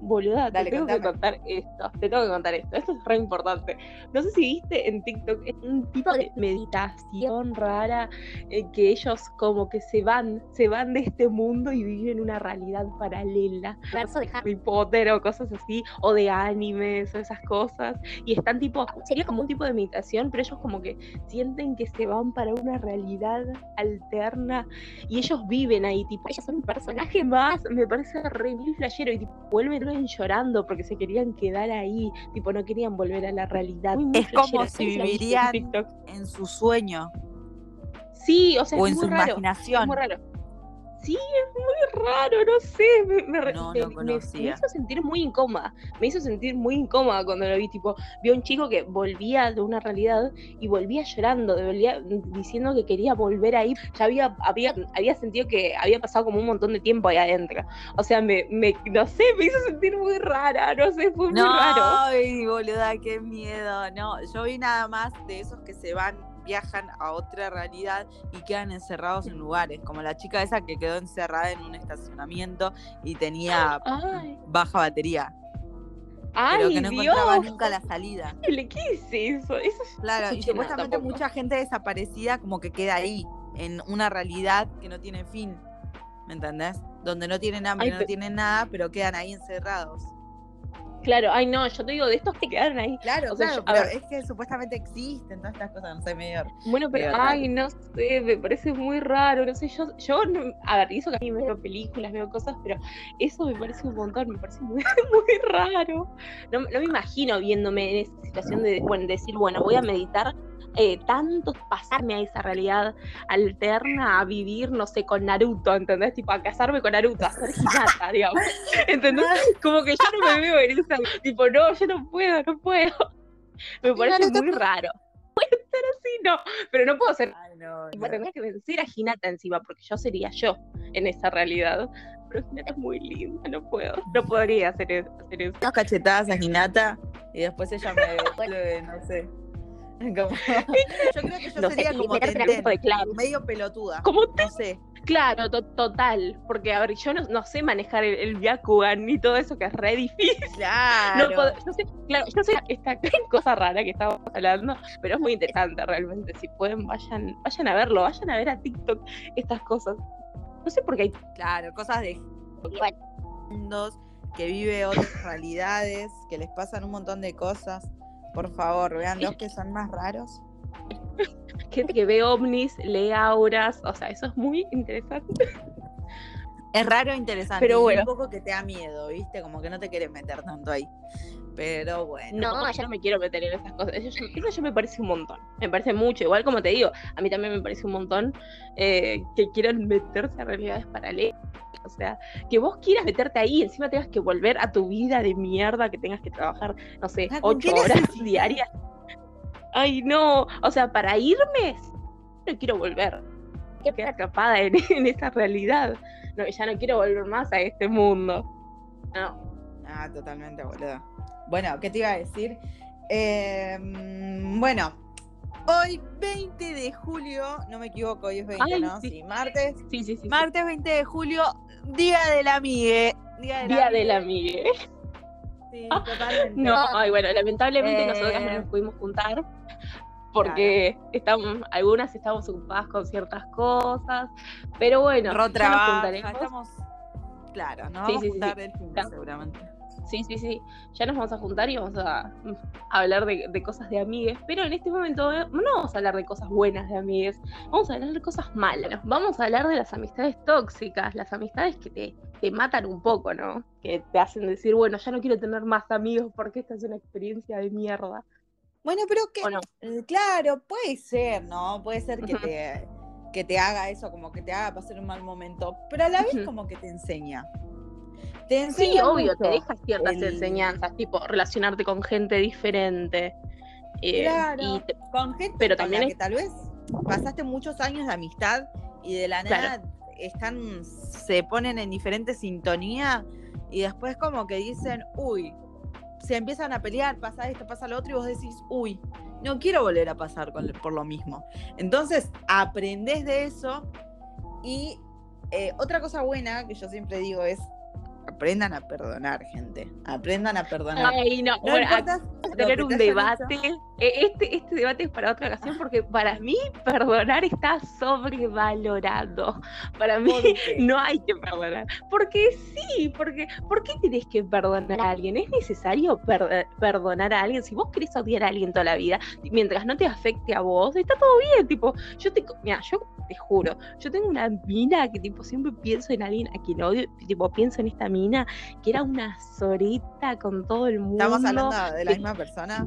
boluda, Dale, te tengo que contame. contar esto, te tengo que contar esto, esto es re importante. No sé si viste en TikTok, es un tipo de meditación rara, eh, que ellos como que se van, se van de este mundo y viven una realidad paralela. verso de Harry. Harry Potter o cosas así, o de animes o esas cosas, y están tipo, sería como un tipo de meditación, pero ellos como que sienten que se van para una realidad alterna y ellos viven ahí, tipo, ellos son un personaje más, me parece re mil flashero, y tipo, vuelven llorando porque se querían quedar ahí, tipo, no querían volver a la realidad. Muy, muy Es como si vivirían en su sueño Sí, o sea, o es en muy su raro. Es imaginación. muy raro. Sí, es muy raro, no sé. Me, me No, no me- me hizo sentir muy incómoda. Me hizo sentir muy incómoda cuando lo vi. Tipo, vi a un chico que volvía de una realidad y volvía llorando, volvía diciendo que quería volver ahí. Ya había, había, había sentido que había pasado como un montón de tiempo ahí adentro. O sea, me, me, no sé, me hizo sentir muy rara, no sé, fue muy No, raro. ay, boluda, qué miedo. No, yo vi nada más de esos que se van, viajan a otra realidad y quedan encerrados en lugares, como la chica esa que quedó encerrada en un estacionamiento y tenía Ay, baja batería, ay, pero que no Dios. encontraba nunca la salida. ¿Qué es eso? Eso Claro, y supuestamente tampoco. mucha gente desaparecida como que queda ahí, en una realidad que no tiene fin. ¿Me entendés? Donde no tienen hambre, Ay, no tienen nada, pero quedan ahí encerrados. Claro, ay no, yo te digo de estos que quedaron ahí. Claro, O sea, claro, yo- pero es que supuestamente existen todas estas cosas, no sé, medio. Bueno, pero Medio raro. ay, no sé, me parece muy raro, no sé, yo, yo a ver, eso que a mí me veo películas, veo cosas, pero eso me parece un montón, me parece muy, muy raro. No, no me imagino viéndome en esa situación de, bueno, decir, bueno, voy a meditar eh, tanto, pasarme a esa realidad alterna, a vivir, no sé, con Naruto, ¿entendés? Tipo, a casarme con Naruto, a ser Hinata, digamos. ¿Entendés? Como que yo no me veo en tipo, no, yo no puedo, no puedo. Me parece muy raro. Puede ser así, no, pero no puedo ser Ay, no, Tipo, tendría que vencer a Hinata encima, porque yo sería yo en esa realidad. Pero Hinata es muy linda, no puedo. No podría hacer eso. Hacer eso. unas cachetadas a Hinata y después ella me no sé. Como- yo creo que yo No sería como Tenten, de medio pelotuda. Como te- No sé. Claro, to- total. Porque, a ver, yo no, no sé manejar el, el Byakugan ni todo eso que es re difícil. Claro. No puedo- yo sé, claro, yo sé esta cosa rara que estábamos hablando, pero es muy interesante realmente. Si pueden, vayan, vayan a verlo, vayan a ver a TikTok estas cosas. No sé por qué hay Claro, cosas de mundos, que vive otras realidades, que les pasan un montón de cosas. Por favor, vean los que son más raros. gente que ve ovnis, lee auras, o sea, eso es muy interesante. Es raro e interesante. Pero bueno. un poco que te da miedo, ¿viste? Como que no te quieres meter tanto ahí. Pero bueno. No, yo no me quiero meter en esas cosas. Eso, yo- eso ya me parece un montón. Me parece mucho. Igual como te digo, a mí también me parece un montón eh, que quieran meterse a realidades paralelas. O sea, que vos quieras meterte ahí, encima tengas que volver a tu vida de mierda, que tengas que trabajar, no sé, Ah, ¿con ocho horas necesidad? diarias. Ay, no. O sea, para irme, no quiero volver. Quiero quedar atrapada en, en esa realidad. No, ya no quiero volver más a este mundo. No. Ah, totalmente, boludo. Bueno, ¿qué te iba a decir? Eh, bueno, hoy 20 de julio, no me equivoco, hoy es 20, Ay, ¿no? sí. Sí, martes. Sí, sí, sí. Martes 20 de julio, Día de la Amigue. Día de la Día de la amiga. Sí, totalmente. No, ay, bueno, lamentablemente Eh, nosotras no nos pudimos juntar porque estamos, algunas estamos ocupadas con ciertas cosas, pero bueno, Ro ya nos juntaremos. estamos. Claro, Sí, vamos sí, a sí, juntar sí. el fin Claro. seguramente. Sí, sí, sí, ya nos vamos a juntar y vamos a, mm, a hablar de, de cosas de amigues, pero en este momento eh, no vamos a hablar de cosas buenas de amigues, vamos a hablar de cosas malas, vamos a hablar de las amistades tóxicas, las amistades que te, te matan un poco, ¿no? Que te hacen decir, bueno, ya no quiero tener más amigos porque esta es una experiencia de mierda. Bueno, pero que, eh, claro, puede ser, ¿no? Puede ser que te, que te haga eso, como que te haga pasar un mal momento, pero a la vez como que te enseña. Te Sí, obvio, te deja ciertas el- enseñanzas, tipo relacionarte con gente diferente. eh, Claro. y te- Con gente Pero con también la es- que tal vez pasaste muchos años de amistad y de la Claro. nada están, se ponen en diferente sintonía y después como que dicen, uy, se empiezan a pelear, pasa esto, pasa lo otro y vos decís, uy, no quiero volver a pasar con- por lo mismo. Entonces, aprendés de eso y eh, otra cosa buena que yo siempre digo es, aprendan a perdonar, gente. Aprendan a perdonar. Ay, no, No bueno, importa acá lo tener un debate. Eh, Este, este debate es para otra ocasión porque para mí perdonar está sobrevalorado. Para mí no hay que perdonar. Porque sí, porque ¿por qué tenés que perdonar a alguien? ¿Es necesario per- perdonar a alguien? Si vos querés odiar a alguien toda la vida, mientras no te afecte a vos, está todo bien. Tipo, yo te, mira, yo te juro, yo tengo una mina que tipo siempre pienso en alguien a quien odio, tipo pienso en esta mina que era una sorita con todo el mundo. ¿Estamos hablando de la que- misma persona?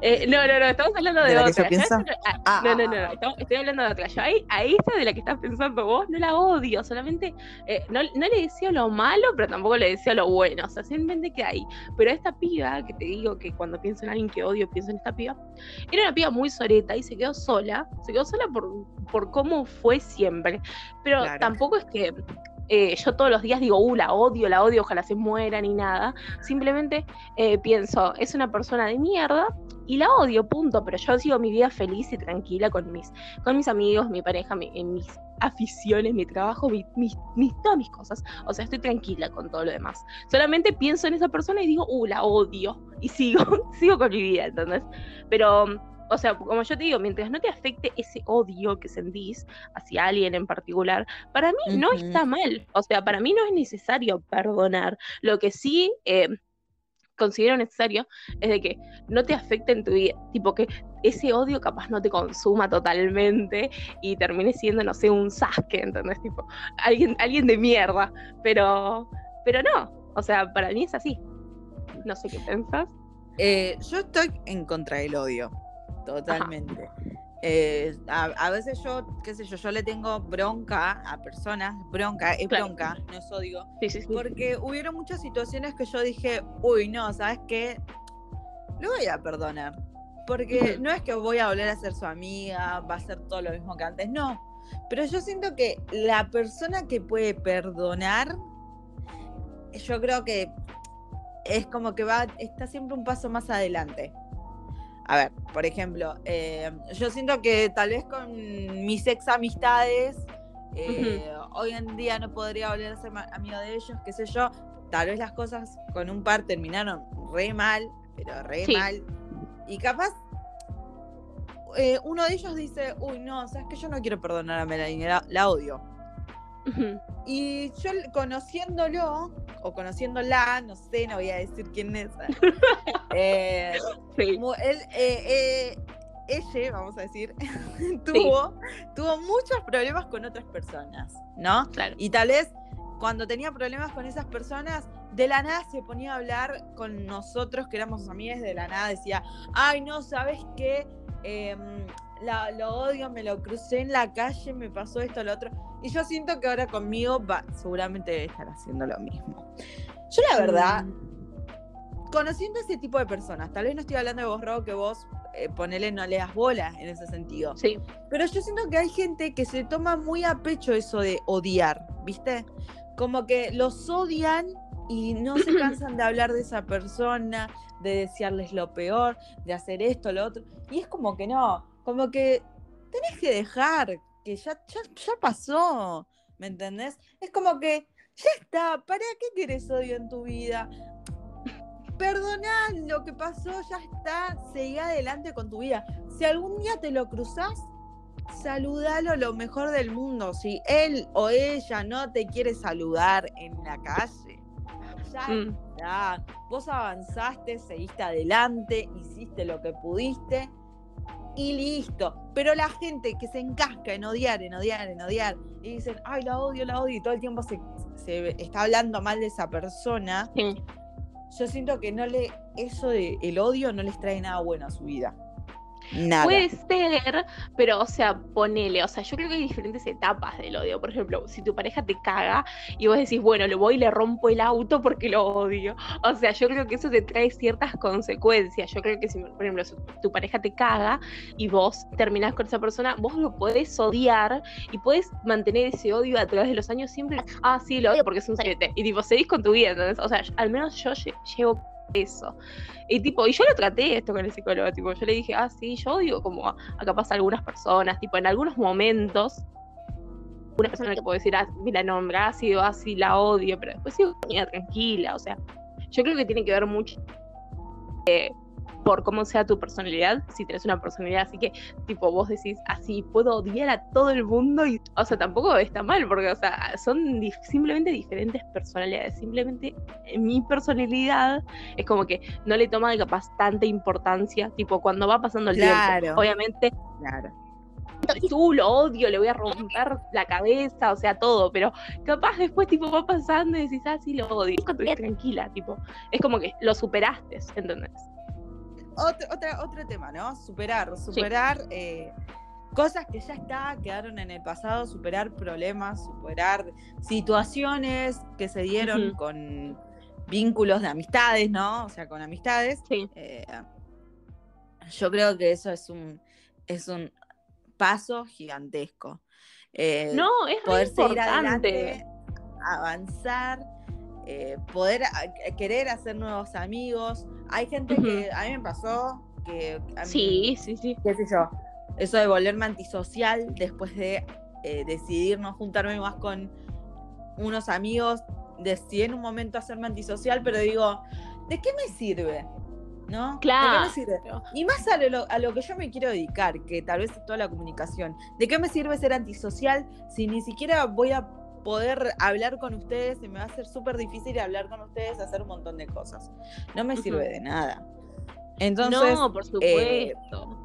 Eh, no, no, no, estamos hablando de, ¿De la que otra. yo ah, Ah, no, ah, no, no, ah, no, estamos- estoy hablando de otra. Yo ahí, a esta de la que estás pensando vos no la odio, solamente eh, no, no le decía lo malo, pero tampoco le decía lo bueno, o sea, simplemente que ahí. Pero esta piba, que te digo que cuando pienso en alguien que odio, pienso en esta piba, era una piba muy soreta y se quedó sola, se quedó sola por, por cómo fue siempre. Pero Claro. tampoco es que eh, yo todos los días digo, uh, la odio, la odio, ojalá se muera ni nada. Simplemente eh, pienso, es una persona de mierda y la odio, punto, pero yo sigo mi vida feliz y tranquila con mis, con mis amigos, mi pareja, mis aficiones, mi trabajo, mi- mis, mis- todas mis cosas. O sea, estoy tranquila con todo lo demás. Solamente pienso en esa persona y digo, uh, la odio. Y sigo, sigo con mi vida, ¿entendés? Pero, o sea, como yo te digo, mientras no te afecte ese odio que sentís hacia alguien en particular, para mí no está mal. O sea, para mí no es necesario perdonar. Lo que sí... eh, considero necesario es de que no te afecte en tu vida, tipo que ese odio capaz no te consuma totalmente y termine siendo, no sé, un Sasuke, ¿entendés? Tipo, alguien, alguien de mierda, pero, pero no, o sea, para mí es así. No sé qué pensás. Eh, yo estoy en contra del odio, totalmente. Eh, a, a veces yo, qué sé yo, yo le tengo bronca a personas, bronca, es Claro. bronca, no es odio, Sí, sí, sí. porque hubieron muchas situaciones que yo dije, uy, no, ¿sabes qué? Lo voy a perdonar. Porque no es que voy a volver a ser su amiga, va a ser todo lo mismo que antes, no. Pero yo siento que la persona que puede perdonar, yo creo que es como que va, está siempre un paso más adelante. A ver, por ejemplo, eh, yo siento que tal vez con mis ex amistades, eh, hoy en día no podría volver a ser amigo de ellos, qué sé yo. Tal vez las cosas con un par terminaron re mal, pero re Sí. mal. Y capaz eh, uno de ellos dice, uy, no, sabes que yo no quiero perdonar a Melanie, la, la odio. Y yo conociéndolo, o conociéndola, no sé, no voy a decir quién es. eh, Sí. mu- él, eh, eh, ella, vamos a decir, tuvo, tuvo muchos problemas con otras personas, ¿no? Claro. Y tal vez cuando tenía problemas con esas personas, de la nada se ponía a hablar con nosotros, que éramos amigas, de la nada decía, ay, no, ¿sabes qué? Em, la- lo odio, me lo crucé en la calle, me pasó esto, lo otro. Y yo siento que ahora conmigo va, seguramente debe estar haciendo lo mismo. Yo la verdad, Mm, conociendo ese tipo de personas, tal vez no estoy hablando de vos, Ro, que vos eh, ponele no le das bola en ese sentido. Sí. Pero yo siento que hay gente que se toma muy a pecho eso de odiar, ¿viste? Como que los odian y no se cansan de hablar de esa persona, de desearles lo peor, de hacer esto, lo otro. Y es como que no, como que tenés que dejar, que ya, ya, ya pasó, ¿me entendés? Es como que ya está, ¿para qué querés odio en tu vida? Perdoná lo que pasó, ya está, seguí adelante con tu vida. Si algún día te lo cruzás, saludalo lo mejor del mundo. Si él o ella no te quiere saludar en la calle, ya Mm, está. Vos avanzaste, seguiste adelante, hiciste lo que pudiste y listo. Pero la gente que se encasca en odiar, en odiar, en odiar, y dicen, ay, la odio, la odio, y todo el tiempo se, se está hablando mal de esa persona, sí. yo siento que no le, eso de el odio no les trae nada bueno a su vida. Nada. Puede ser, pero o sea, ponele, o sea, yo creo que hay diferentes etapas del odio. Por ejemplo, si tu pareja te caga y vos decís, bueno, le voy y le rompo el auto porque lo odio. O sea, yo creo que eso te trae ciertas consecuencias. Yo creo que si, por ejemplo, si tu pareja te caga y vos terminás con esa persona, vos lo podés odiar y podés mantener ese odio a través de los años siempre. Ah, sí, lo odio porque es un sarete. Y tipo, seguís con tu vida, ¿entendés? O sea, al menos yo lle- llevo eso. Y tipo, y yo lo traté esto con el psicólogo, tipo, yo le dije, ah, sí, yo odio como a, a capaz a algunas personas, tipo, en algunos momentos, una persona que puedo decir, ah, mira, no, ha sido así, la odio, pero después sigo tranquila, o sea, yo creo que tiene que ver mucho eh, por cómo sea tu personalidad, si tenés una personalidad así que, tipo, vos decís, así, puedo odiar a todo el mundo, y, o sea, tampoco está mal, porque, o sea, son simplemente diferentes personalidades, simplemente mi personalidad es como que no le toma capaz tanta importancia, tipo, cuando va pasando el tiempo, obviamente, claro. tú lo odio, le voy a romper la cabeza, o sea, todo, pero capaz después tipo va pasando y decís, ah, sí, lo odio, tranquila, tipo, es como que lo superaste, ¿entendés? Otro, otro tema, ¿no? Superar, superar eh, cosas que ya está, quedaron en el pasado, superar problemas, superar situaciones que se dieron con vínculos de amistades, ¿no? O sea, con amistades. Sí. Eh, yo creo que eso es un, es un paso gigantesco. Eh, no, es poder seguir adelante, avanzar, eh, poder querer hacer nuevos amigos. Hay gente que a mí me pasó que sí, sí, sí. qué sé yo, eso de volverme antisocial después de eh, decidir no juntarme más con unos amigos, decidí en un momento hacerme antisocial, pero digo, ¿de qué me sirve? ¿no? Claro. Y más a lo, a lo, que yo me quiero dedicar, que tal vez es toda la comunicación. ¿De qué me sirve ser antisocial si ni siquiera voy a poder hablar con ustedes y me va a ser súper difícil hablar con ustedes, hacer un montón de cosas? No me sirve de nada. Entonces, no, por eh, supuesto.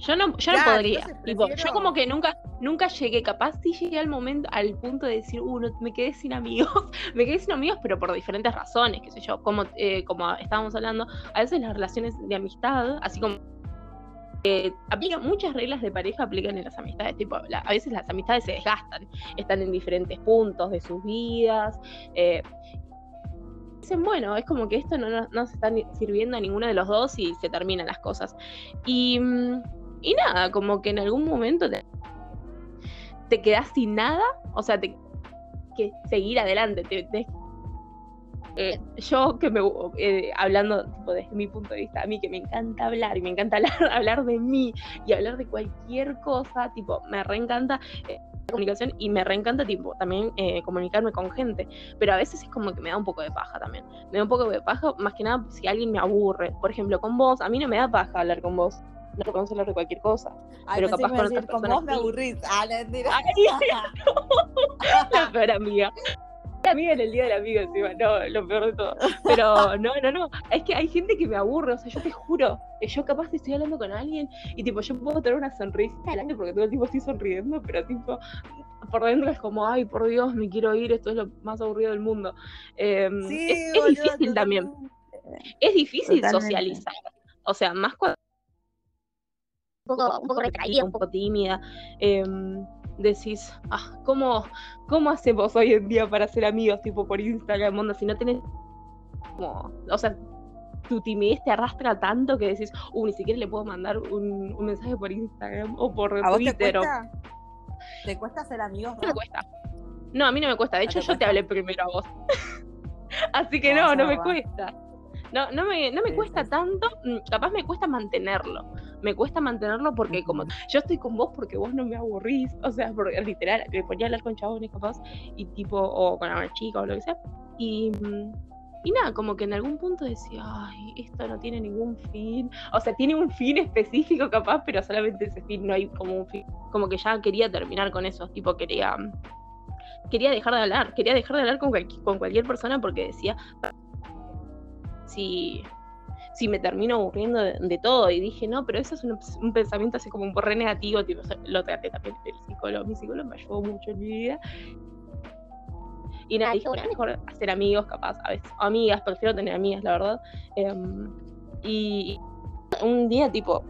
Yo no, yo no podría. yo como que nunca, nunca llegué, capaz sí llegué al momento, al punto de decir, uh, me quedé sin amigos. me quedé sin amigos, pero por diferentes razones, qué sé yo, como, eh, como estábamos hablando, a veces las relaciones de amistad, así como eh, muchas reglas de pareja aplican en las amistades tipo a veces las amistades se desgastan están en diferentes puntos de sus vidas eh, dicen bueno es como que esto no nos está sirviendo a ninguno de los dos y se terminan las cosas y mm, y nada, como que en algún momento te, te quedas sin nada, o sea, te que seguir adelante. Eh, yo que me eh, hablando tipo, desde mi punto de vista, a mí que me encanta hablar y me encanta hablar, hablar de mí y hablar de cualquier cosa, tipo, me reencanta eh, la comunicación y me reencanta tipo también comunicarme con gente, pero a veces es como que me da un poco de paja también. Me da un poco de paja, más que nada si alguien me aburre. Por ejemplo, con vos, a mí no me da paja hablar con vos no podemos hablar de cualquier cosa. pero capaz con otras personas. Vos me aburrís. Ah, la la peor amiga. La amiga en el día del amigo encima, no, lo peor de todo. Pero no, no, no. Es que hay gente que me aburre, o sea, yo te juro, yo capaz estoy hablando con alguien y tipo, yo puedo tener una sonrisa delante porque todo el tiempo estoy sonriendo, pero tipo, por dentro es como, ay, por Dios, me quiero ir, esto es lo más aburrido del mundo. Em, sí, es, difícil también. Es difícil socializar. O sea, más cuando un poco, un poco retraída, un poco tímida, em, decís, ah, ¿cómo, ¿cómo hacemos hoy en día para ser amigos, tipo por Instagram, onda, si no tenés como, o sea, tu timidez te arrastra tanto que decís, uh, ni siquiera le puedo mandar un, un mensaje por Instagram o por Twitter. Te cuesta? ¿Te cuesta ser amigos? No me cuesta. No, a mí no me cuesta. De hecho, yo te hablé primero a vos. Así que no, no me cuesta. No, no me, no me cuesta tanto, mm, capaz me cuesta mantenerlo. Me cuesta mantenerlo porque como yo estoy con vos porque vos no me aburrís, o sea, porque literal, me ponía a hablar con chabones capaz y tipo, o con una chica o lo que sea. Y, mm, y nada, como que en algún punto decía, ay, esto no tiene ningún fin. O sea, tiene un fin específico capaz, pero solamente ese fin no hay como un fin. Como que ya quería terminar con eso, tipo quería quería dejar de hablar, quería dejar de hablar con, con cualquier persona porque decía, si, si me termino aburriendo de, todo. Y dije, no, pero eso es un, pensamiento así como un re negativo, tipo, lo traté también el psicólogo, mi psicólogo me ayudó mucho en mi vida. Y nada, dije, bueno, mejor hacer amigos, capaz, a veces, amigas, prefiero tener amigas, la verdad. Em, y un día, tipo,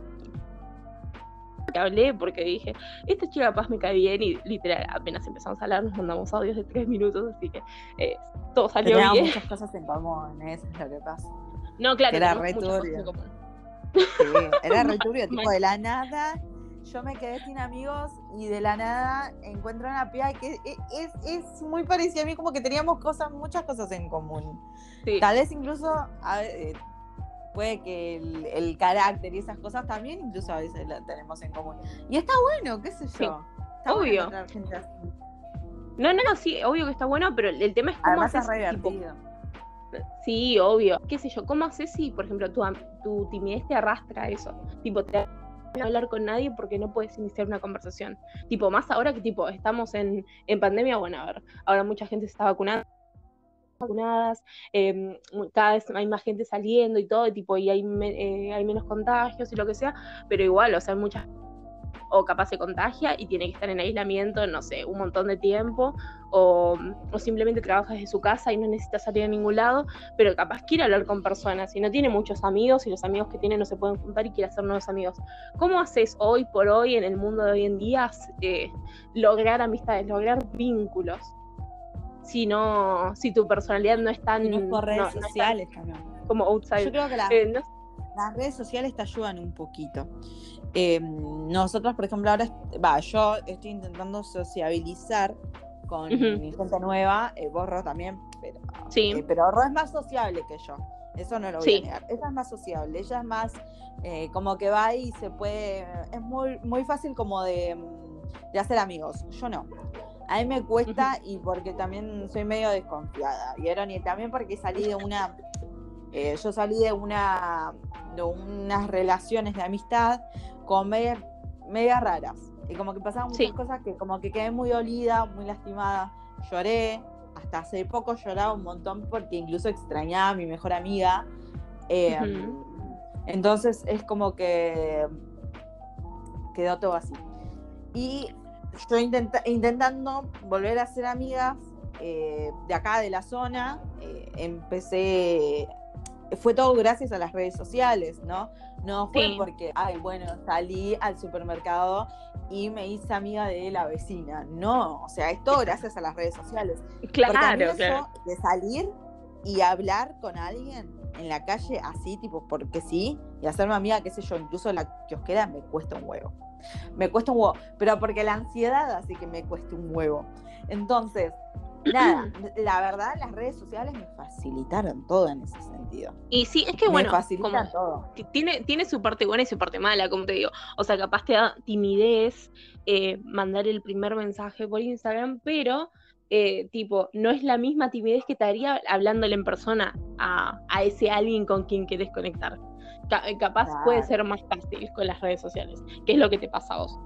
hablé porque dije, esta chica capaz me cae bien y literal, apenas empezamos a hablar, nos mandamos audios de tres minutos, así que eh, todo salió Teníamos bien. muchas cosas en común, eso es lo que pasa. No, claro. era re turbio. Sí, era re turbio, tipo de la nada. Yo me quedé sin amigos y de la nada encuentro una piba que e, es, es, muy parecida a mí, como que teníamos cosas, muchas cosas en común. Tal vez incluso eh, puede que el, carácter y esas cosas también incluso a veces la tenemos en común. Y está bueno, qué sé yo. Obvio. No, no, sí, obvio que está bueno, pero el tema es cómo Además es re tipo. Sí, obvio. ¿Qué sé yo? ¿Cómo haces si, por ejemplo, tu, tu timidez te arrastra a eso? Tipo, te miedo hablar con nadie porque no puedes iniciar una conversación. Tipo, más ahora que tipo estamos en, en pandemia, bueno, a ver, ahora mucha gente se está vacunando vacunadas, eh, cada vez hay más gente saliendo y todo, tipo, y hay, eh, hay menos contagios y lo que sea, pero igual, o sea, hay mucha o capaz se contagia y tiene que estar en aislamiento, no sé, un montón de tiempo, o, o simplemente trabaja desde su casa y no necesita salir a ningún lado, pero capaz quiere hablar con personas y no tiene muchos amigos y los amigos que tiene no se pueden juntar y quiere hacer nuevos amigos. ¿Cómo haces hoy por hoy, en el mundo de hoy en día, eh, lograr amistades, lograr vínculos? Si no, si tu personalidad no es tan Y no es por redes no- no es tan sociales también. como outside. Yo creo que la- Eh, no- las redes sociales te ayudan un poquito. Eh, nosotros, por ejemplo, ahora, va, yo estoy intentando sociabilizar con Ujú. mi gente nueva, eh, vos Ro también, pero, Sí. eh, pero Ro es más sociable que yo, eso no lo voy Sí. a negar. Ella es más sociable, ella es más eh, como que va y se puede, es muy, muy fácil como de, mm, de hacer amigos, yo no. A mí me cuesta y porque también soy medio desconfiada. Y Aaron, y también porque salí de una. eh, yo salí de una. de unas relaciones de amistad con media, media raras. Y como que pasaban muchas Sí. cosas que como que quedé muy dolida, muy lastimada. Lloré. Hasta hace poco lloraba un montón porque incluso extrañaba a mi mejor amiga. Eh. Entonces es como que quedó todo así. Y yo intenta- intentando volver a ser amigas eh, de acá, de la zona, eh, empecé, fue todo gracias a las redes sociales, ¿no? No fue Sí. porque, ay, bueno, salí al supermercado y me hice amiga de la vecina. No, o sea, es todo gracias a las redes sociales. Porque a mí Claro, eso claro. de salir y hablar con alguien en la calle así, tipo, porque sí, y hacerme amiga, qué sé yo, incluso la kiosquera me cuesta un huevo. Me cuesta un huevo, pero porque la ansiedad hace que me cueste un huevo. Entonces, nada, la verdad, las redes sociales me facilitaron todo en ese sentido. Y sí, es que me bueno, facilitan como, todo. ti- tiene, tiene su parte buena y su parte mala, como te digo. O sea, capaz te da timidez eh, mandar el primer mensaje por Instagram, pero eh, tipo, no es la misma timidez que te haría hablándole en persona a, a ese alguien con quien querés conectar. Eh, capaz puede ser más fácil con las redes sociales, que es lo que te pasa a vos.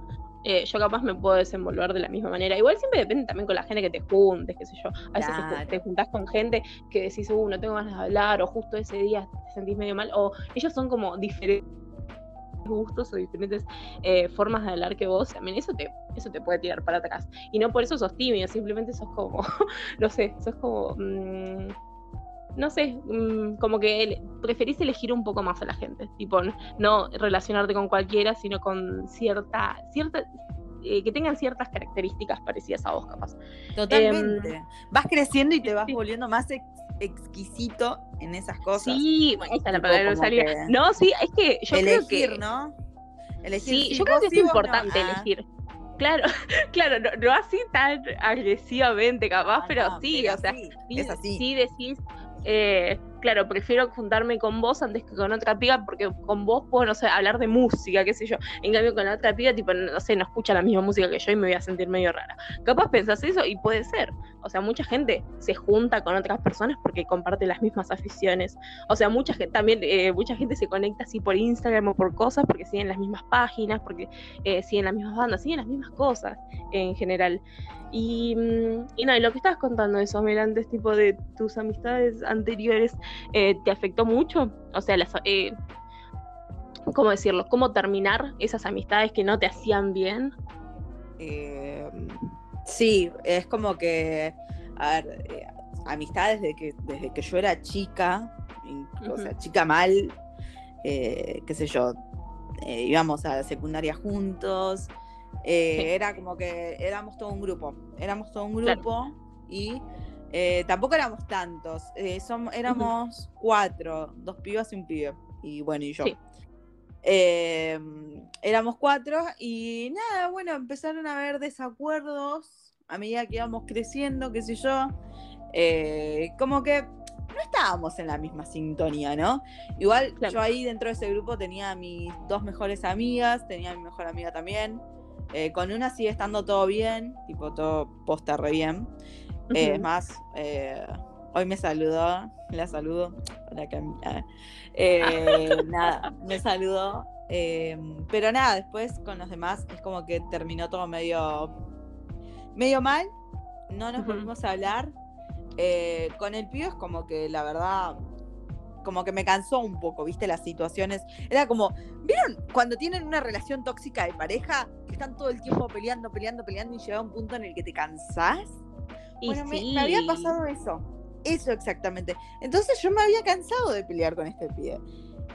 Eh, yo capaz me puedo desenvolver de la misma manera. Igual siempre depende también con la gente que te juntes, qué sé yo. A veces Claro. te, juntás con gente que decís, uh, no tengo ganas de hablar, o justo ese día te sentís medio mal, o ellos son como diferentes gustos o diferentes eh, formas de hablar que vos, también eso te, eso te puede tirar para atrás. Y no por eso sos tímido, simplemente sos como, no sé, sos como, mm, no sé, mm, como que preferís elegir un poco más a la gente, tipo, no relacionarte con cualquiera, sino con cierta, cierta, eh, que tengan ciertas características parecidas a vos, capaz. Totalmente. vas creciendo y te vas sí. volviendo más ex- exquisito en esas cosas. Sí, bueno, esa es la palabra que No, sí, es que yo Elegir, creo que... ¿no? Elegir, Sí, yo creo que es no. importante Ah. elegir. Claro, claro, no, no así tan agresivamente capaz, Ah, pero no, sí, pero o sea, sí, sí, es así. sí decís, eh, claro, prefiero juntarme con vos antes que con otra piba porque con vos puedo, no sé, hablar de música, qué sé yo. En cambio, con otra piba, tipo, no sé, no escucha la misma música que yo y me voy a sentir medio rara. Capaz pensás eso y puede ser. O sea, mucha gente se junta con otras personas porque comparte las mismas aficiones. O sea, mucha gente también, eh, mucha gente se conecta así por Instagram o por cosas porque siguen las mismas páginas, porque eh, siguen las mismas bandas, siguen las mismas cosas en general. Y, mm, y no, y lo que estabas contando eso, Mel, antes, tipo de tus amistades anteriores, eh, ¿te afectó mucho? O sea, las, eh, ¿cómo decirlo? ¿Cómo terminar esas amistades que no te hacían bien? Eh, sí, es como que, a ver, eh, amistades desde que, desde que yo era chica, o sea, chica mal, eh, qué sé yo, íbamos a la secundaria juntos, Sí. era como que éramos todo un grupo, éramos todo un Claro. grupo y eh, tampoco éramos tantos, eh, éramos cuatro, dos pibas y un pibe, y bueno, y yo. Sí. Eh, éramos cuatro y nada, bueno, empezaron a haber desacuerdos a medida que íbamos creciendo, qué sé yo. Eh, como que no estábamos en la misma sintonía, ¿no? Igual Claro. yo ahí dentro de ese grupo tenía a mis dos mejores amigas, tenía a mi mejor amiga también. Eh, con una sigue estando todo bien, tipo todo posta re bien. Eh, es más, eh, hoy me saludó, la saludo, hola Camila. Eh, nada, me saludó. pero nada, después con los demás es como que terminó todo medio, medio mal. No nos Ujú. volvimos a hablar. con el pibe es como que la verdad como que me cansó un poco, ¿viste? Las situaciones. Era como, ¿vieron cuando tienen una relación tóxica de pareja? Que están todo el tiempo peleando, peleando, peleando y llega un punto en el que te cansás. Y bueno, me, sí. me había pasado eso. Eso exactamente. Entonces yo me había cansado de pelear con este pibe.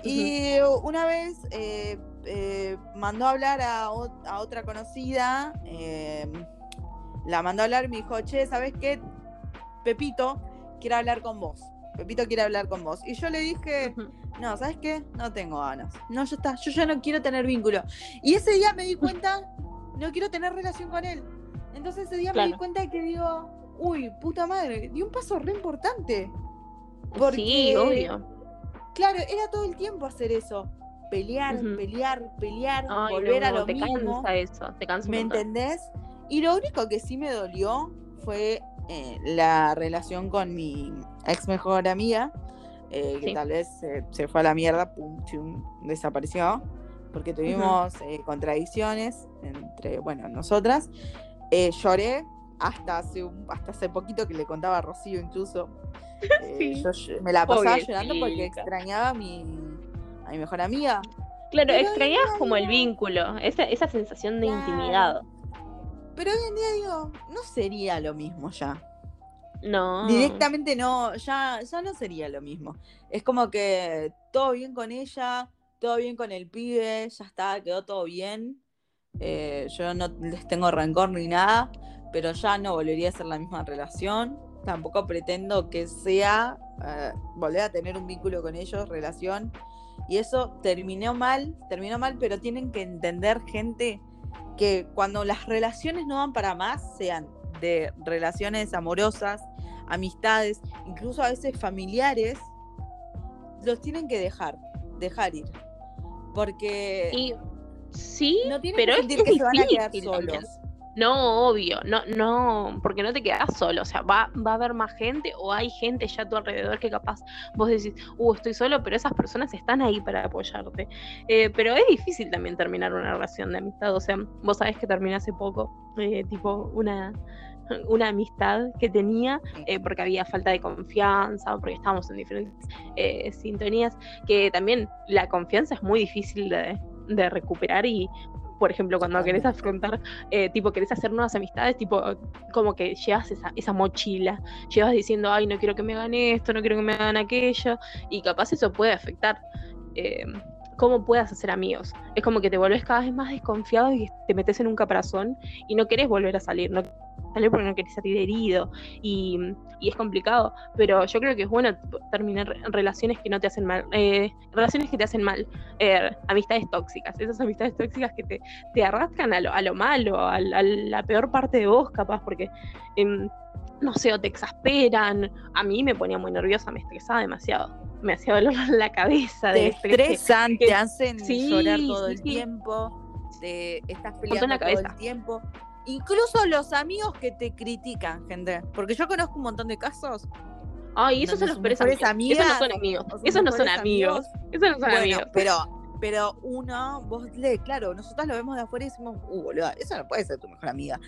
Y una vez eh, eh, mandó a hablar a, otra conocida, eh, la mandó a hablar y me dijo, che, ¿sabes qué? Pepito quiere hablar con vos. Pepito quiere hablar con vos. Y yo le dije, no, ¿sabes qué? No tengo ganas. No, ya está, yo ya no quiero tener vínculo. Y ese día me di cuenta, no quiero tener relación con él. Entonces ese día me di cuenta que digo, uy, puta madre, di un paso re importante. Sí, obvio. Claro, era todo el tiempo hacer eso. Pelear, pelear, pelear, Ay, volver no, a lo te mismo. cansa eso, te cansa ¿Me entendés? Y lo único que sí me dolió fue eh, la relación con mi ex mejor amiga, eh, que tal vez eh, se fue a la mierda, pum, chum, desapareció, porque tuvimos eh, contradicciones entre, bueno, nosotras. Eh, lloré hasta hace, un- hasta hace poquito que le contaba a Rocío incluso. Eh, Sí. yo ll- me la pasaba llorando porque extrañaba a mi, a mi mejor amiga. Claro, Pero extrañabas como el vínculo, esa, esa sensación de Claro. intimidad. Pero hoy en día digo, no sería lo mismo ya. No. Directamente no, ya, ya no sería lo mismo. Es como que todo bien con ella, todo bien con el pibe, ya está, quedó todo bien. Eh, yo no les tengo rencor ni nada, pero ya no volvería a ser la misma relación. Tampoco pretendo que sea eh, volver a tener un vínculo con ellos, relación. Y eso terminó mal, terminó mal, pero tienen que entender, gente, que cuando las relaciones no van para más, sean de relaciones amorosas, amistades, incluso a veces familiares, los tienen que dejar, dejar ir. Porque Y sí, no tienen pero que es, sentir es que se van a quedar solos. también. No, obvio, no, no, porque no te quedas solo, o sea, va, va a haber más gente o hay gente ya a tu alrededor que capaz vos decís, uh, estoy solo, pero esas personas están ahí para apoyarte. Eh, pero es difícil también terminar una relación de amistad, o sea, vos sabés que terminé hace poco, eh, tipo, una, una amistad que tenía, eh, porque había falta de confianza, porque estábamos en diferentes eh, sintonías, que también la confianza es muy difícil de, de recuperar y por ejemplo, cuando querés afrontar, eh, tipo, querés hacer nuevas amistades, tipo, como que llevas esa, esa mochila, llevas diciendo, ay, no quiero que me hagan esto, no quiero que me hagan aquello, y capaz eso puede afectar eh, cómo puedas hacer amigos. Es como que te vuelves cada vez más desconfiado y te metes en un caparazón y no querés volver a salir, no salir porque no querés salir herido y, y es complicado, pero yo creo que es bueno terminar re- relaciones que no te hacen mal, eh, relaciones que te hacen mal, eh, amistades tóxicas, esas amistades tóxicas que te, te arrastran a lo, a lo malo, a, la- a la peor parte de vos capaz, porque em, no sé, o te exasperan, a mí me ponía muy nerviosa, me estresaba demasiado, me hacía dolor la cabeza Te que- estresan, que- te hacen sí, llorar todo sí, el sí. tiempo, te estás peleando la todo el tiempo. Incluso los amigos que te critican, gente. Porque yo conozco un montón de casos. Ay, esos son los peores amigos. Esos no son amigos. Esos no son amigos. Esos no son Bueno, amigos. pero, pero uno, vos le, claro, nosotros lo vemos de afuera y decimos, uh, boludo, eso no puede ser tu mejor amiga.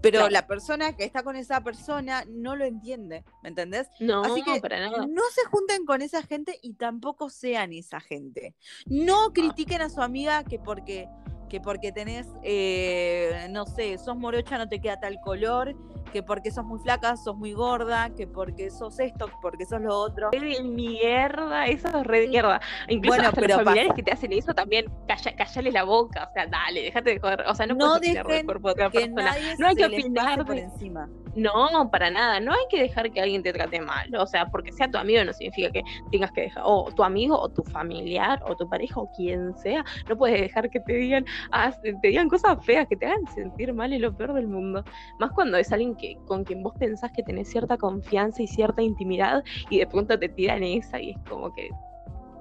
Pero Claro. la persona que está con esa persona no lo entiende, ¿me entendés? No, Así que para nada. no se junten con esa gente y tampoco sean esa gente. No critiquen a su amiga que porque, que porque tenés, eh, no sé, sos morocha no te queda tal color, que porque sos muy flaca sos muy gorda, que porque sos esto, porque sos lo otro. De mierda, eso es re mierda. Incluso Bueno, hasta pero los familiares pasa. que te hacen eso también, calla, callale la boca, o sea, dale, déjate de joder. O sea, no, No puedes dejen cuerpo de otra persona. nadie No hay que opinar por encima. No, para nada. No hay que dejar que alguien te trate mal. O sea, porque sea tu amigo no significa que tengas que dejar, o tu amigo, o tu familiar, o tu pareja, o quien sea. No puedes dejar que te digan, ah, te digan cosas feas, que te hagan sentir mal y lo peor del mundo. Más cuando es alguien que, con quien vos pensás que tenés cierta confianza y cierta intimidad, y de pronto te tiran esa, y es como que,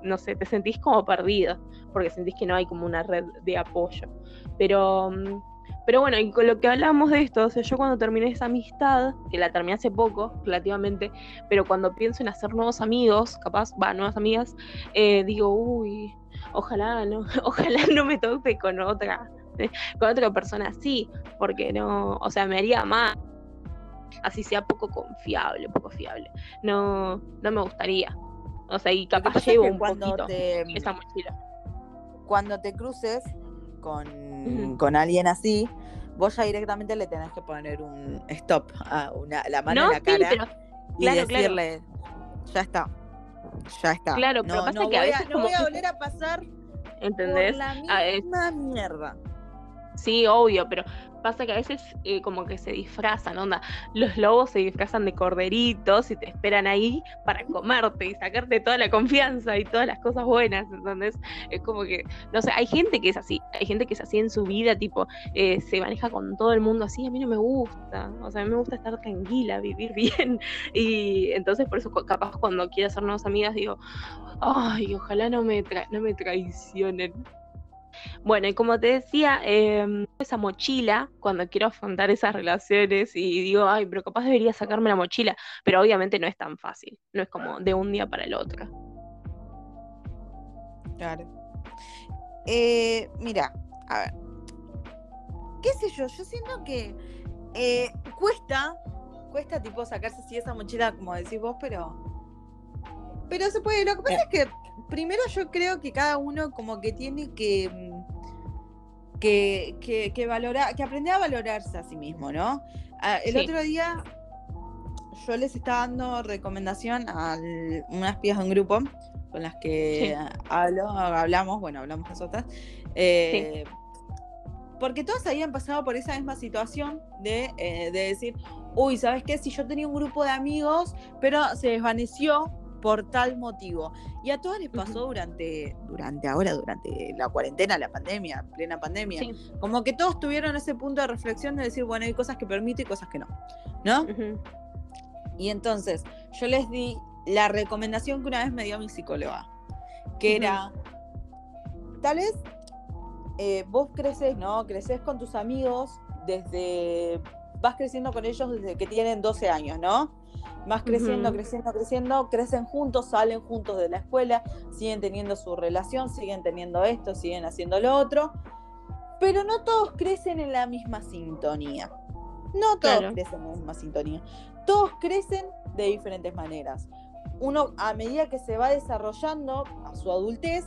no sé, te sentís como perdido, porque sentís que no hay como una red de apoyo. Pero. Pero bueno, y con lo que hablamos de esto, o sea, yo cuando terminé esa amistad, que la terminé hace poco, relativamente, pero cuando pienso en hacer nuevos amigos, capaz, va, nuevas amigas, eh, digo, uy, ojalá no, ojalá no me tope con otra, con otra persona así, porque no, o sea, me haría mal así sea poco confiable, poco fiable. No, no me gustaría. O sea, y capaz llevo un poquito esa mochila. Cuando te cruces con, con alguien así, vos ya directamente le tenés que poner un stop, a una, la mano en la cara y decirle, ya está, ya está. Claro, pero pasa que a veces no voy a volver a pasar ¿entendés? por la misma mierda. Sí, obvio, pero pasa que a veces eh, como que se disfrazan, onda, los lobos se disfrazan de corderitos y te esperan ahí para comerte y sacarte toda la confianza y todas las cosas buenas, entonces es como que, no sé, hay gente que es así, hay gente que es así en su vida, tipo, eh, se maneja con todo el mundo así, a mí no me gusta, o sea, a mí me gusta estar tranquila, vivir bien, y entonces por eso capaz cuando quiero hacer nuevas amigas digo, ay, ojalá no me, no me traicionen. Bueno, y como te decía, em, esa mochila, cuando quiero afrontar esas relaciones y digo, ay, pero capaz debería sacarme la mochila, pero obviamente no es tan fácil, no es como de un día para el otro. Claro. Eh, mira, a ver, qué sé yo, yo siento que eh, cuesta, cuesta tipo sacarse así esa mochila, como decís vos, pero... Pero se puede, lo que pasa eh. es que primero yo creo que cada uno como que tiene que, mm, que, que, que valorar, que aprender a valorarse a sí mismo, ¿no? Ah, el otro día yo les estaba dando recomendación a unas pibas de un grupo con las que hablo, hablamos, bueno, hablamos nosotras, eh, porque todas habían pasado por esa misma situación de, eh, de decir, uy, ¿sabes qué? Si yo tenía un grupo de amigos, pero se desvaneció por tal motivo. Y a todas les pasó durante, durante ahora, durante la cuarentena, la pandemia, plena pandemia. Como que todos tuvieron ese punto de reflexión de decir, bueno, hay cosas que permito y cosas que no. ¿No? Y entonces yo les di la recomendación que una vez me dio mi psicóloga, que era, tal vez eh, vos creces, ¿no? Creces con tus amigos desde, vas creciendo con ellos desde que tienen 12 años, ¿no? Más creciendo, creciendo, creciendo, crecen juntos, salen juntos de la escuela, siguen teniendo su relación, siguen teniendo esto, siguen haciendo lo otro, pero no todos crecen en la misma sintonía. No todos crecen en la misma sintonía. Todos crecen de diferentes maneras. Uno, a medida que se va desarrollando a su adultez,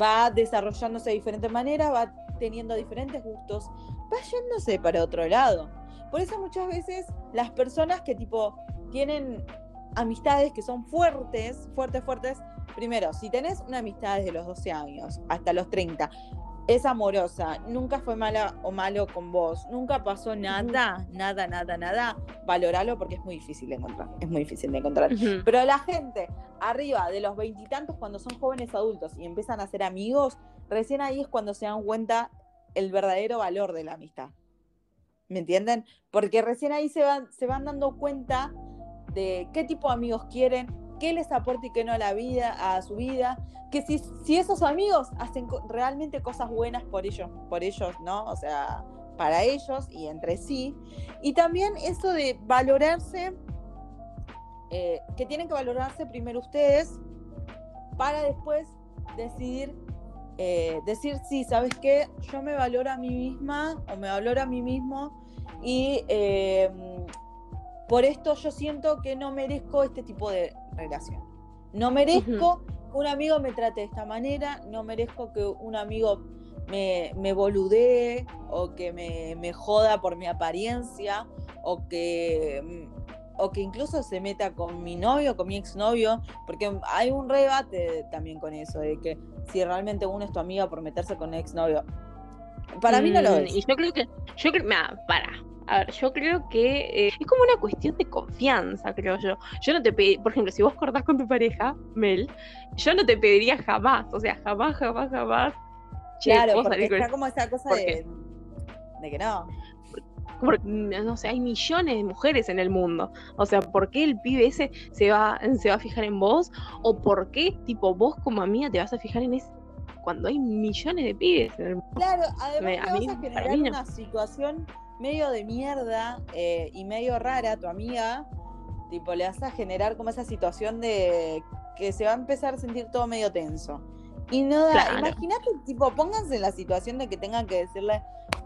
va desarrollándose de diferentes maneras, va teniendo diferentes gustos, va yéndose para otro lado. Por eso muchas veces las personas que tipo tienen amistades que son fuertes, fuertes, fuertes. Primero, si tenés una amistad desde los 12 años hasta los 30, es amorosa, nunca fue mala o malo con vos, nunca pasó nada, nada, nada, nada, valoralo porque es muy difícil de encontrar, es muy difícil de encontrar. Pero la gente arriba de los veintitantos, cuando son jóvenes adultos y empiezan a ser amigos, recién ahí es cuando se dan cuenta el verdadero valor de la amistad. ¿Me entienden? Porque recién ahí se van, se van dando cuenta de qué tipo de amigos quieren, qué les aporta y qué no a la vida, a su vida, que si, si esos amigos hacen realmente cosas buenas por ellos, por ellos, ¿no? O sea, para ellos y entre sí. Y también eso de valorarse, eh, que tienen que valorarse primero ustedes para después decidir, eh, decir, sí, ¿sabes qué? Yo me valoro a mí misma o me valoro a mí mismo y eh, por esto yo siento que no merezco este tipo de relación. No merezco que un amigo me trate de esta manera, no merezco que un amigo me, me boludee o que me, joda por mi apariencia o que, mm, o que incluso se meta con mi novio, con mi exnovio, porque hay un rebate también con eso, de que si realmente uno es tu amiga por meterse con un exnovio. Para mí no lo mm, es. Y yo creo que, yo creo, para, a ver, yo creo que eh, es como una cuestión de confianza, creo yo. Yo no te pediría, por ejemplo, si vos cortás con tu pareja, Mel, yo no te pediría jamás, o sea, jamás, jamás, jamás. claro, porque está como esa cosa de, de que no. Porque, no sé, hay millones de mujeres en el mundo. O sea, ¿por qué el pibe ese se va, se va a fijar en vos? ¿O por qué, tipo, vos como amiga te vas a fijar en ese cuando hay millones de pibes. Claro, además vas a generar una situación medio de mierda eh, y medio rara tu amiga. Tipo, le vas a generar como esa situación de que se va a empezar a sentir todo medio tenso. Y no da, imagínate, tipo, pónganse en la situación de que tengan que decirle,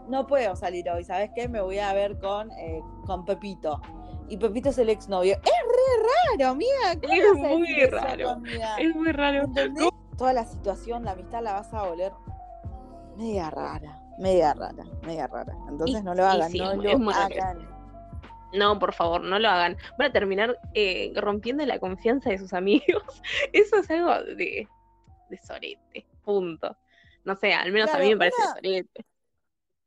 no puedo salir hoy, ¿sabes qué? Me voy a ver con, eh, con Pepito. Y Pepito es el exnovio. Es re raro, amiga. Es muy raro. Es muy raro. Toda la situación, la amistad la vas a volver media rara, media rara, media rara. Entonces no lo hagan, no lo hagan. No, por favor, no lo hagan. Van a terminar eh, rompiendo la confianza de sus amigos. Eso es algo de, de sorete, punto. No sé, al menos a mí me parece sorete.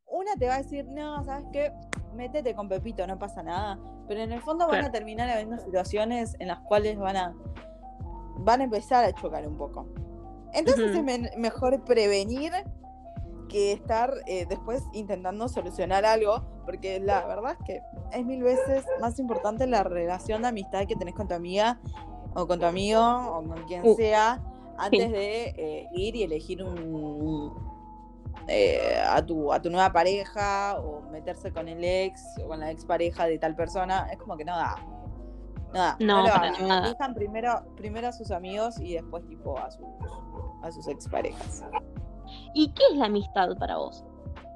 Una te va a decir, no, ¿sabes qué? Métete con Pepito, no pasa nada. Pero en el fondo van a terminar habiendo situaciones en las cuales van a, van a empezar a chocar un poco. Entonces es mejor prevenir que estar eh, después intentando solucionar algo, porque la verdad es que es mil veces más importante la relación de amistad que tenés con tu amiga o con tu amigo o con quien uh. sea antes de eh, ir y elegir un, eh, a, tu, a tu nueva pareja o meterse con el ex o con la expareja de tal persona, es como que no da. Nada, no, no, primero, primero a sus amigos y después tipo a sus, a sus exparejas. ¿Y qué es la amistad para vos?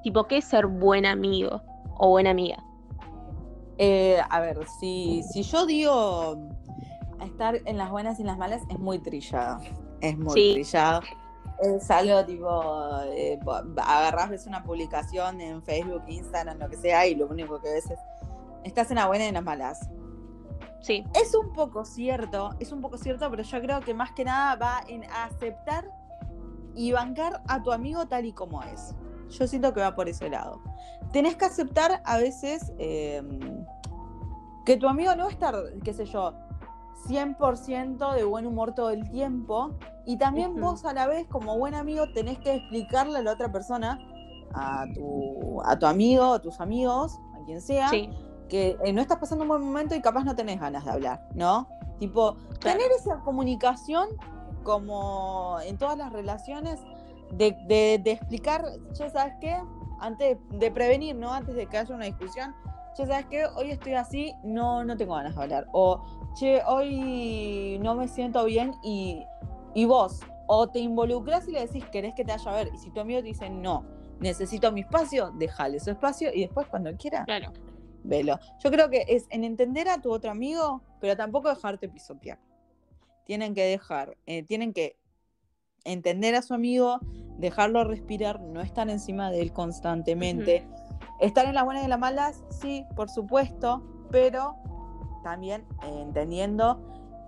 Tipo, ¿qué es ser buen amigo o buena amiga? Eh, a ver, si, si yo digo estar en las buenas y en las malas, es muy trillado. Es muy trillado. Es algo tipo, eh, ves una publicación en Facebook, Instagram, lo que sea, y lo único que ves es, estás en la buena y en las malas. Sí. Es un poco cierto, es un poco cierto, pero yo creo que más que nada va en aceptar y bancar a tu amigo tal y como es. Yo siento que va por ese lado. Tenés que aceptar a veces em, que tu amigo no va a estar, qué sé yo, 100% de buen humor todo el tiempo. Y también vos a la vez, como buen amigo, tenés que explicarle a la otra persona, a tu, a tu amigo, a tus amigos, a quien sea, que eh, no estás pasando un buen momento y capaz no tenés ganas de hablar, ¿no? Tipo, tener esa comunicación como en todas las relaciones, de, explicar, ya sabes qué, antes de prevenir, ¿no? Antes de que haya una discusión, ya sabes qué, hoy estoy así, no, no tengo ganas de hablar. O, che, hoy no me siento bien y, y vos, o te involucras y le decís, querés que te vaya a ver. Y si tu amigo te dice, no, necesito mi espacio, déjale su espacio y después cuando quiera, claro. Velo. Yo creo que es en entender a tu otro amigo, pero tampoco dejarte pisotear tienen que dejar, eh, tienen que entender a su amigo, dejarlo respirar, no estar encima de él constantemente. Estar en las buenas y en las malas, sí, por supuesto, pero también eh, entendiendo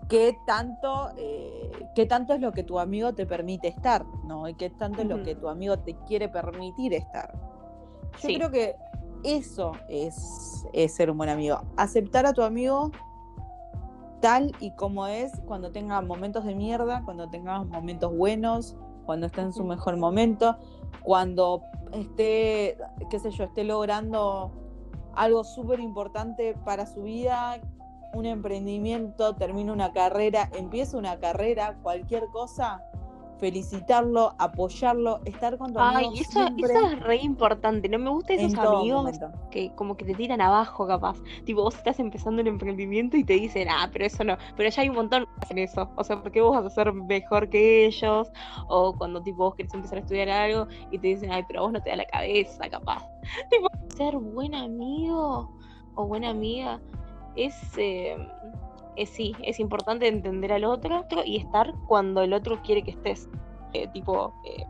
qué tanto, eh, qué tanto es lo que tu amigo te permite estar, ¿no? Y qué tanto es lo que tu amigo te quiere permitir estar. Yo creo que eso es, es ser un buen amigo. Aceptar a tu amigo tal y como es cuando tenga momentos de mierda, cuando tenga momentos buenos, cuando esté en su mejor momento, cuando esté, qué sé yo, esté logrando algo súper importante para su vida, un emprendimiento, termine una carrera, empieza una carrera, cualquier cosa, felicitarlo, apoyarlo, estar con tu Ay, eso, eso es re importante. No me gustan esos amigos que como que te tiran abajo, capaz. Tipo, vos estás empezando un emprendimiento y te dicen, ah, pero eso no. Pero ya hay un montón que hacen eso. O sea, ¿por qué vos vas a ser mejor que ellos? O cuando tipo vos querés empezar a estudiar algo y te dicen, ay, pero vos no te da la cabeza, capaz. Tipo, ser buen amigo o buena amiga es. Eh, sí, es importante entender al otro y estar cuando el otro quiere que estés. Eh, tipo, eh,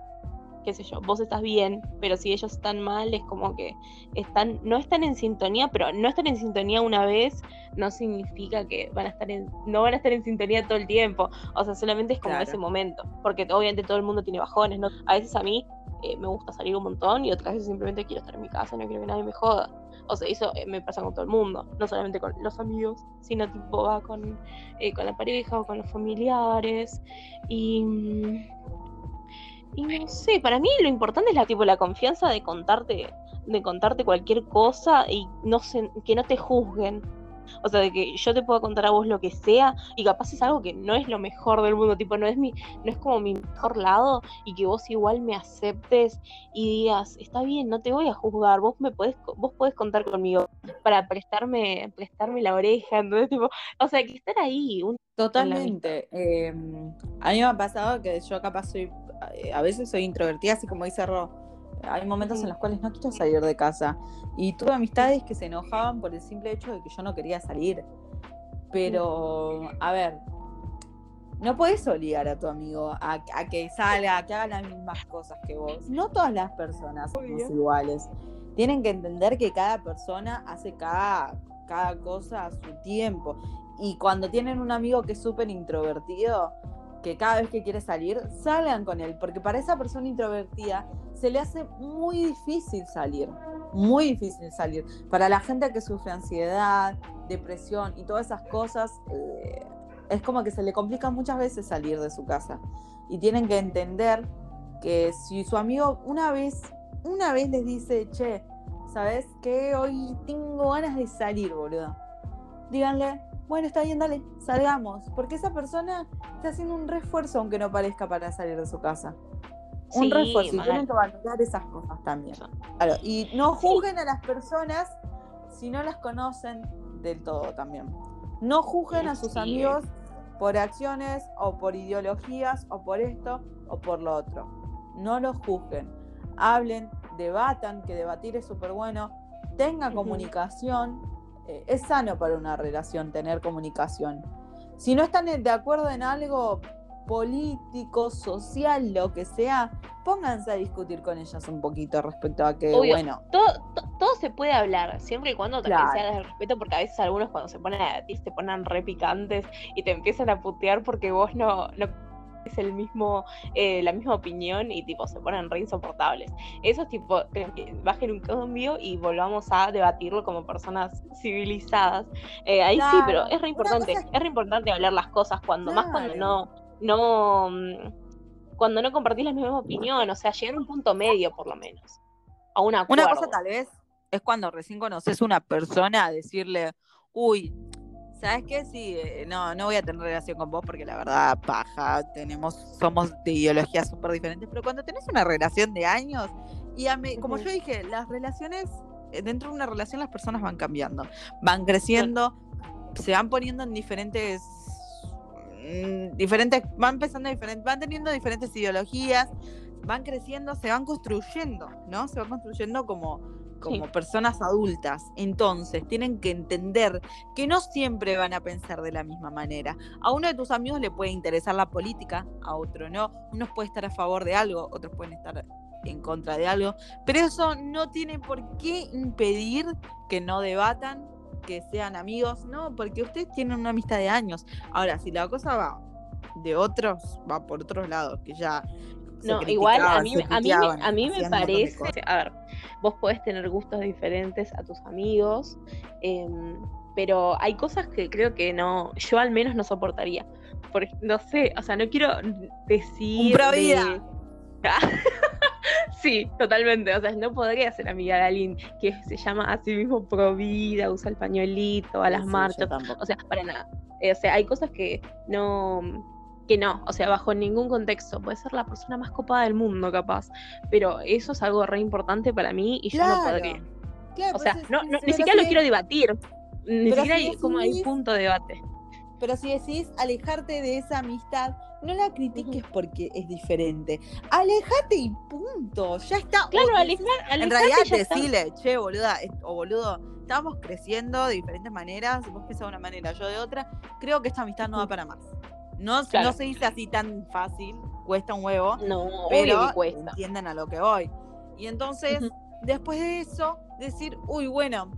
qué sé yo, vos estás bien, pero si ellos están mal, es como que están, no están en sintonía, pero no estar en sintonía una vez no significa que van a estar en, no van a estar en sintonía todo el tiempo. O sea, solamente es como ese momento. Porque obviamente todo el mundo tiene bajones, ¿no? A veces a mí eh, me gusta salir un montón y otras veces simplemente quiero estar en mi casa, no quiero que nadie me joda. O sea, eso eh, me pasa con todo el mundo, no solamente con los amigos, sino tipo va con, eh, con la pareja o con los familiares. Y, y no sé, para mí lo importante es la, tipo, la confianza de contarte, de contarte cualquier cosa y no que no te juzguen. O sea, de que yo te puedo contar a vos lo que sea y capaz es algo que no es lo mejor del mundo, tipo, no es mi, no es como mi mejor lado y que vos igual me aceptes y digas, está bien, no te voy a juzgar, vos me podés, vos podés contar conmigo para prestarme, prestarme la oreja, entonces tipo, o sea, que estar ahí. Totalmente. Em, a mí me ha pasado que yo capaz soy, eh, a veces soy introvertida, así como dice Ro hay momentos en los cuales no quiero salir de casa. Y tuve amistades que se enojaban por el simple hecho de que yo no quería salir. Pero, a ver, no puedes obligar a tu amigo a, que salga, a que haga las mismas cosas que vos. No todas las personas son iguales. Tienen que entender que cada persona hace cada, cada cosa a su tiempo. Y cuando tienen un amigo que es súper introvertido, que cada vez que quiere salir, salgan con él, porque para esa persona introvertida se le hace muy difícil salir, muy difícil salir. Para la gente que sufre ansiedad, depresión y todas esas cosas, eh, es como que se le complica muchas veces salir de su casa. Y tienen que entender que si su amigo una vez, una vez les dice, che, ¿sabes qué? Hoy tengo ganas de salir, boludo. Díganle, bueno, está bien, dale, salgamos. Porque esa persona está haciendo un refuerzo, aunque no parezca para salir de su casa. Un refuerzo. Y tienen que valorar esas cosas también. Claro, y no juzguen a las personas si no las conocen del todo también. No juzguen a sus amigos por acciones o por ideologías o por esto o por lo otro. No los juzguen. Hablen, debatan, que debatir es súper bueno. Tenga comunicación eh, es sano para una relación tener comunicación. Si no están de acuerdo en algo político, social, lo que sea, pónganse a discutir con ellas un poquito respecto a que, bueno. Todo, todo, se puede hablar, siempre y cuando también sea el respeto, porque a veces algunos cuando se ponen a ti se ponen re picantes y te empiezan a putear porque vos no, no es el mismo, eh, la misma opinión y tipo se ponen re insoportables. Eso es tipo, bajen un cambio y volvamos a debatirlo como personas civilizadas. Eh, ahí sí, pero es re importante, es... re importante hablar las cosas cuando más cuando no, no mm, cuando no compartís la misma opinión, o sea, llegar a un punto medio por lo menos. A una Una cosa tal vez es cuando recién conoces una persona, decirle, uy, ¿Sabes qué? Sí, eh, no, no voy a tener relación con vos porque la verdad, paja, tenemos, somos de ideologías súper diferentes, pero cuando tenés una relación de años, y como yo dije, las relaciones, eh, dentro de una relación las personas van cambiando, van creciendo, se van poniendo en diferentes, mm, diferentes, van empezando diferentes, van teniendo diferentes ideologías, van creciendo, se van construyendo, ¿no? Se van construyendo como como personas adultas. Entonces, tienen que entender que no siempre van a pensar de la misma manera. A uno de tus amigos le puede interesar la política, a otro no. Unos puede estar a favor de algo, otros pueden estar en contra de algo. Pero eso no tiene por qué impedir que no debatan, que sean amigos, no, porque ustedes tienen una amistad de años. Ahora, si la cosa va de otros, va por otros lados, que ya no, igual a mí, a mí, a mí me parece, a ver, vos podés tener gustos diferentes a tus amigos, em, pero hay cosas que creo que no, yo al menos no soportaría. Porque, no sé, o sea, no quiero decir... Sí, totalmente. O sea, no podría ser amiga de alguien que se llama a sí mismo pro vida, usa el pañuelito, a las marchas. O sea, para nada. o sea, hay cosas que no que no, o sea, bajo ningún contexto. Puede ser la persona más copada del mundo, capaz. Pero eso es algo re importante para mí y yo no podría. o sea, no, ni siquiera lo quiero debatir. Ni siquiera hay como hay punto de debate. Pero si decís alejarte de esa amistad, no la critiques porque es diferente. Alejate y punto. Ya está. Claro, alejar, En realidad decirle, che, boluda, o boludo, estamos creciendo de diferentes maneras. Vos pensás de una manera, yo de otra. Creo que esta amistad no va para más. No, no se dice así tan fácil, cuesta un huevo, no, pero cuesta. entienden a lo que voy. Y entonces, después de eso, decir, uy, bueno,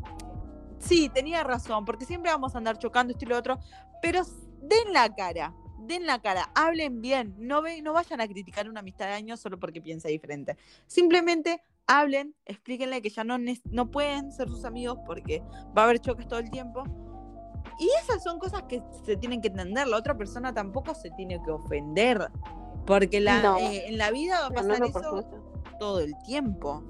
sí, tenía razón, porque siempre vamos a andar chocando esto y lo otro, pero den la cara, den la cara, hablen bien, no, ve, no vayan a criticar una amistad de años solo porque piensa diferente. Simplemente hablen, explíquenle que ya no, no pueden ser sus amigos porque va a haber choques todo el tiempo y esas son cosas que se tienen que entender. La otra persona tampoco se tiene que ofender. Porque la, eh, en la vida va a pasar eso todo el tiempo.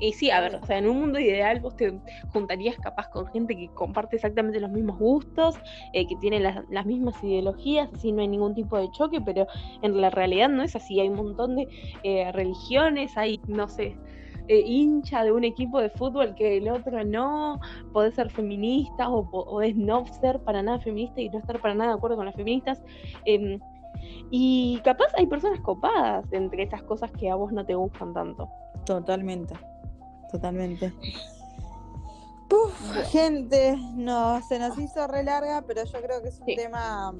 Y sí, a ver, o sea, en un mundo ideal vos te juntarías capaz con gente que comparte exactamente los mismos gustos, eh, que tiene las, las, mismas ideologías, así no hay ningún tipo de choque, pero en la realidad no es así, hay un montón de eh, religiones, hay, no sé, eh, hincha de un equipo de fútbol que el otro no, podés ser feminista o podés no ser para nada feminista y no estar para nada de acuerdo con las feministas. Em, y capaz hay personas copadas entre esas cosas que a vos no te gustan tanto. Totalmente, totalmente. Uf, gente, no, se nos hizo re larga, pero yo creo que es un tema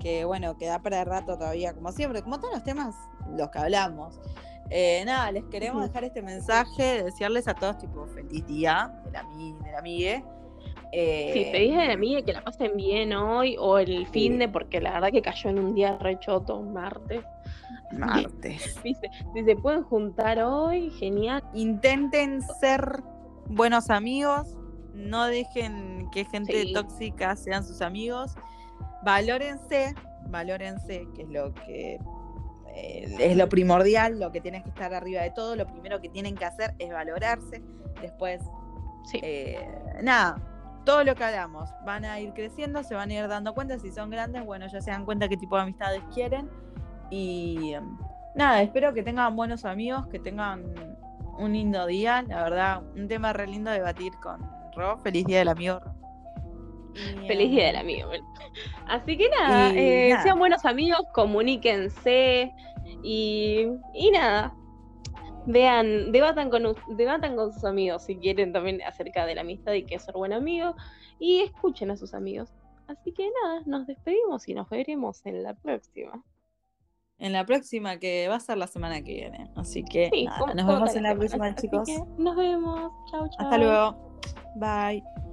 que, bueno, que da para el rato todavía, como siempre, como todos los temas los que hablamos. Eh, nada, les queremos dejar este mensaje, desearles a todos, tipo, feliz día de la, de la amigue. Eh, sí, feliz de la amigue, que la pasen bien hoy, o el fin de, porque la verdad que cayó en un día rechoto, un martes. Martes. Si se, pueden juntar hoy, genial. Intenten ser buenos amigos, no dejen que gente tóxica sean sus amigos. Valórense, valórense, que es lo que eh, es lo primordial, lo que tienes que estar arriba de todo, lo primero que tienen que hacer es valorarse, después, eh, nada, todo lo que hagamos, van a ir creciendo, se van a ir dando cuenta, si son grandes, bueno, ya se dan cuenta qué tipo de amistades quieren. Y nada, espero que tengan buenos amigos, que tengan un lindo día, la verdad, un tema re lindo debatir con Ro, feliz día del amigo Feliz día del amigo. Así que nada, eh, sean buenos amigos, comuníquense y, y nada. Vean, debatan con, debatan con sus amigos si quieren también acerca de la amistad y que es ser buen amigo. Y escuchen a sus amigos. Así que nada, nos despedimos y nos veremos en la próxima. En la próxima, que va a ser la semana que viene. Así que nada, nos vemos en la próxima, chicos. Nos vemos. Chao, chao. Hasta luego. Bye.